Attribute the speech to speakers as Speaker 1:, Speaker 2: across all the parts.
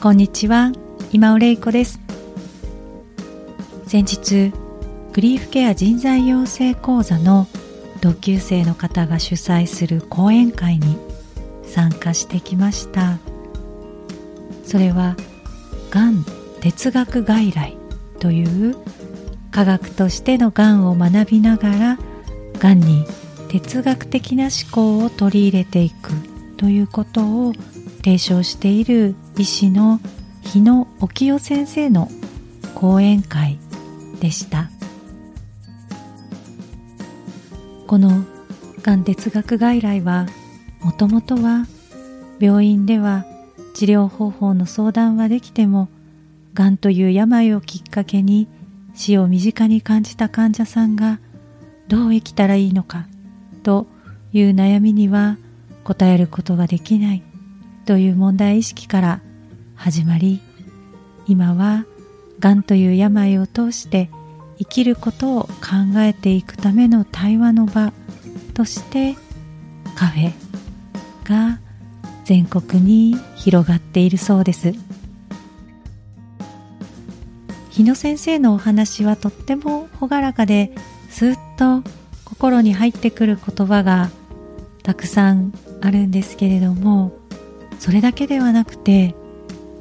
Speaker 1: こんにちは。今尾玲子です。先日グリーフケア人材養成講座の同級生の方が主催する講演会に参加してきました。それはがん哲学外来という科学としてのがんを学びながらがんに哲学的な思考を取り入れていくということを提唱している医師の日野沖代先生の講演会でした。このがん哲学外来はもともとは病院では治療方法の相談はできてもがんという病をきっかけに死を身近に感じた患者さんがどう生きたらいいのかという悩みには答えることができないという問題意識から始まり今はがんという病を通して生きることを考えていくための対話の場としてカフェが全国に広がっているそうです。日野先生のお話はとっても朗らかですっと心に入ってくる言葉がたくさんあるんですけれどもそれだけではなくて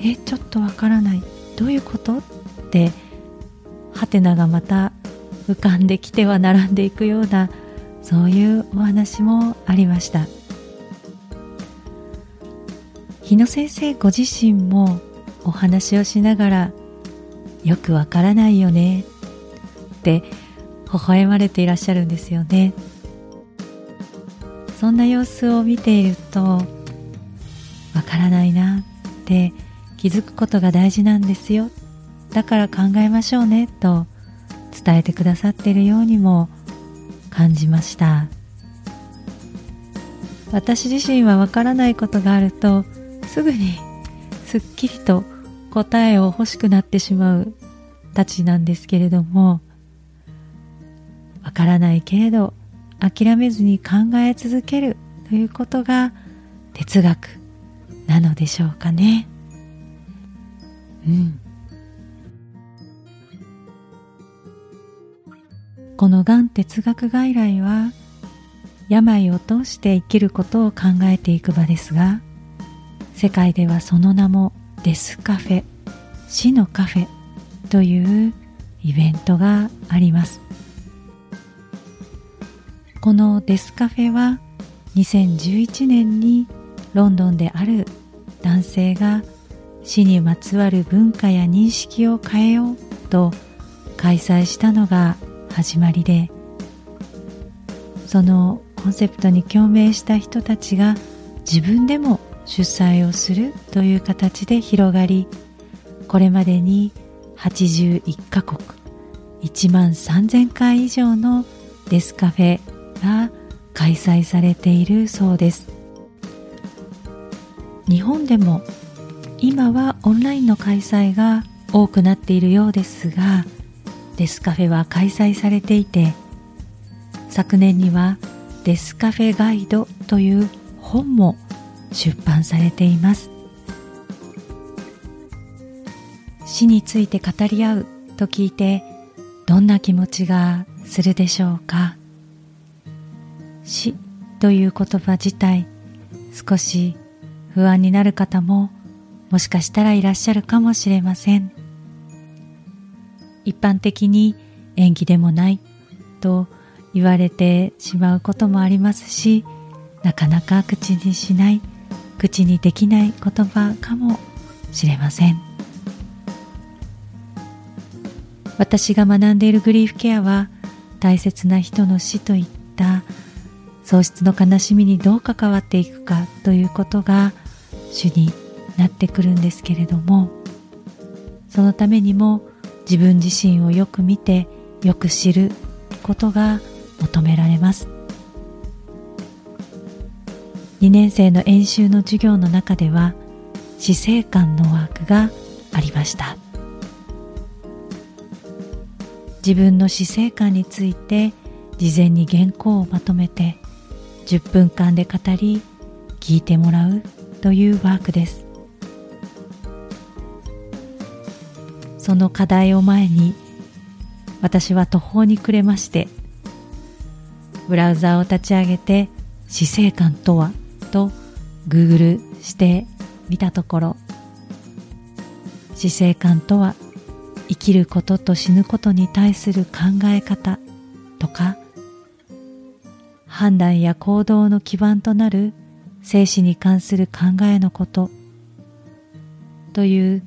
Speaker 1: えちょっとわからないどういうこと？ってハテナがまた浮かんできては並んでいくようなそういうお話もありました日野先生ご自身もお話をしながらよくわからないよねって微笑まれていらっしゃるんですよね。そんな様子を見ているとわからないなって気づくことが大事なんですよ。だから考えましょうねと伝えてくださっているようにも感じました。私自身はわからないことがあるとすぐにすっきりと答えを欲しくなってしまうたちなんですけれどもわからないけれど諦めずに考え続けるということが哲学なのでしょうかね。このがん哲学外来は病を通して生きることを考えていく場ですが世界ではその名もデスカフェ死のカフェというイベントがあります。このデスカフェは2011年にロンドンである男性が死にまつわる文化や認識を変えようと開催したのが始まりでそのコンセプトに共鳴した人たちが自分でも主催をするという形で広がりこれまでに81カ国1万3000回以上のデスカフェが開催されているそうです。日本でも今はオンラインの開催が多くなっているようですがデスカフェは開催されていて昨年にはデスカフェガイドという本も出版されています。死について語り合うと聞いてどんな気持ちがするでしょうか。死という言葉自体少し不安になる方ももしかしたらいらっしゃるかもしれません。一般的に演技でもないと言われてしまうこともありますしなかなか口にしない口にできない言葉かもしれません。私が学んでいるグリーフケアは大切な人の死といった喪失の悲しみにどう関わっていくかということが主になってくるんですけれどもそのためにも自分自身をよく見てよく知ることが求められます。2年生の演習の授業の中では死生観のワークがありました。自分の死生観について事前に原稿をまとめて10分間で語り聞いてもらうというワークです。その課題を前に私は途方に暮れましてブラウザを立ち上げて死生観とはと Google してみたところ死生観とは生きることと死ぬことに対する考え方とか判断や行動の基盤となる生死に関する考えのことという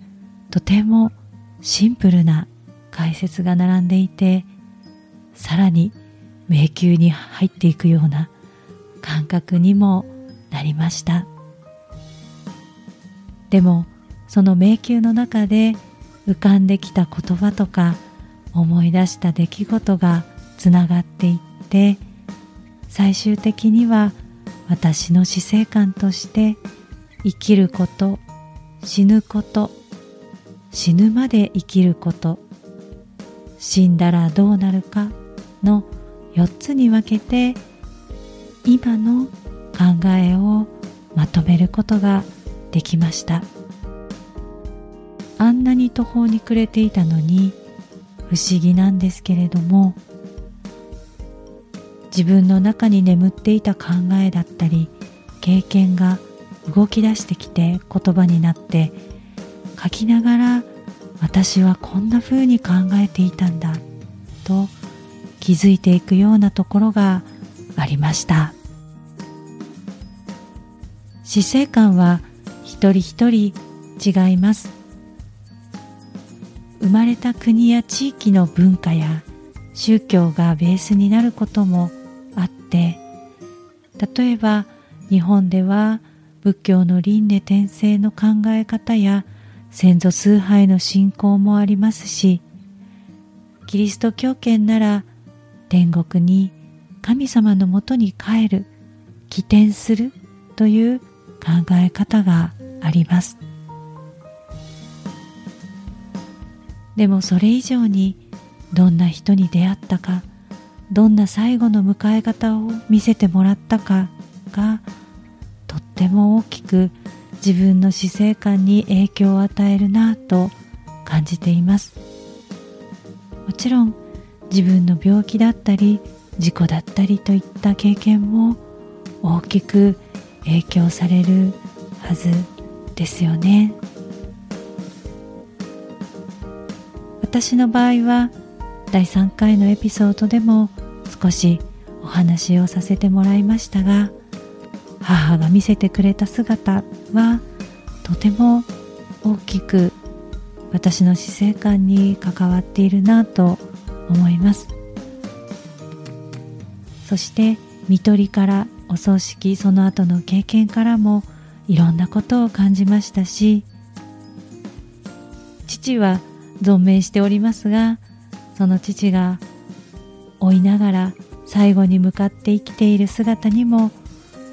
Speaker 1: とてもシンプルな解説が並んでいてさらに迷宮に入っていくような感覚にもなりました。でもその迷宮の中で浮かんできた言葉とか思い出した出来事がつながっていって最終的には私の死生観として生きること死ぬこと死ぬまで生きること。死んだらどうなるかの4つに分けて今の考えをまとめることができました。あんなに途方に暮れていたのに不思議なんですけれども自分の中に眠っていた考えだったり経験が動き出してきて言葉になって書きながら私はこんな風に考えていたんだと気づいていくようなところがありました。死生観は一人一人違います。生まれた国や地域の文化や宗教がベースになることもあって例えば日本では仏教の輪廻転生の考え方や先祖崇拝の信仰もありますしキリスト教圏なら天国に神様のもとに帰る起点するという考え方があります。でもそれ以上にどんな人に出会ったかどんな最後の迎え方を見せてもらったかがとっても大きく自分の死生観に影響を与えるなと感じています。もちろん自分の病気だったり事故だったりといった経験も大きく影響されるはずですよね。私の場合は第3回のエピソードでも少しお話をさせてもらいましたが母が見せてくれた姿はとても大きく私の死生観に関わっているなと思います。そして看取りからお葬式その後の経験からもいろんなことを感じましたし父は存命しておりますがその父が追いながら最後に向かって生きている姿にも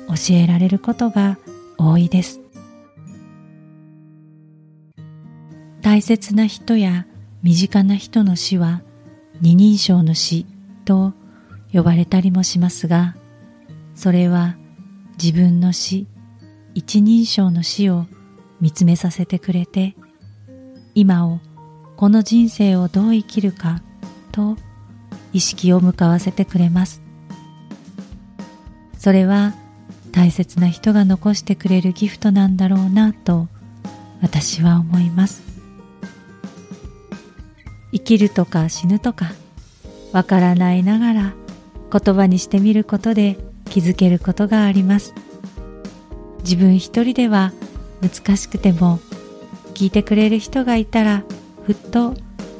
Speaker 1: 教えられることが多いです。大切な人や身近な人の死は二人称の死と呼ばれたりもしますがそれは自分の死一人称の死を見つめさせてくれて今をこの人生をどう生きるかと意識を向かわせてくれます。それは大切な人が残してくれるギフトなんだろうなと私は思います。生きるとか死ぬとかわからないながら言葉にしてみることで気づけることがあります。自分一人では難しくても聞いてくれる人がいたらふっと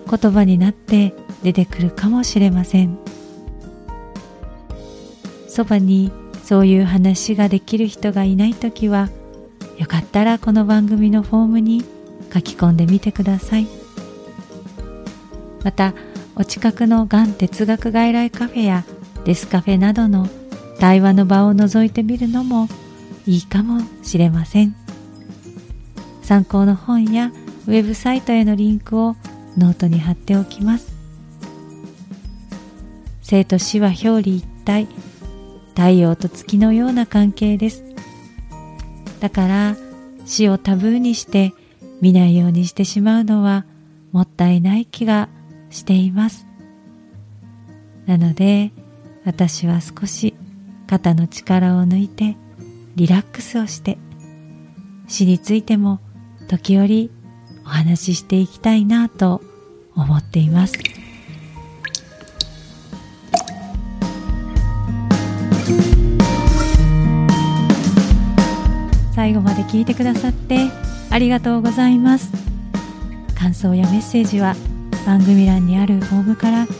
Speaker 1: 言葉になって出てくるかもしれません。そばにそういう話ができる人がいない時はよかったらこの番組のフォームに書き込んでみてください。またお近くのがん哲学外来カフェやデスカフェなどの対話の場を覗いてみるのもいいかもしれません。参考の本やウェブサイトへのリンクをノートに貼っておきます。生と死は表裏一体。太陽と月のような関係です。だから死をタブーにして見ないようにしてしまうのはもったいない気がしています。なので私は少し肩の力を抜いてリラックスをして死についても時折お話ししていきたいなと思っています。最後まで聞いてくださってありがとうございます。感想やメッセージは番組欄にあるフォームからぜ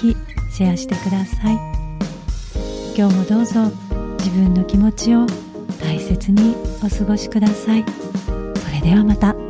Speaker 1: ひシェアしてください。今日もどうぞ自分の気持ちを大切にお過ごしください。それではまた。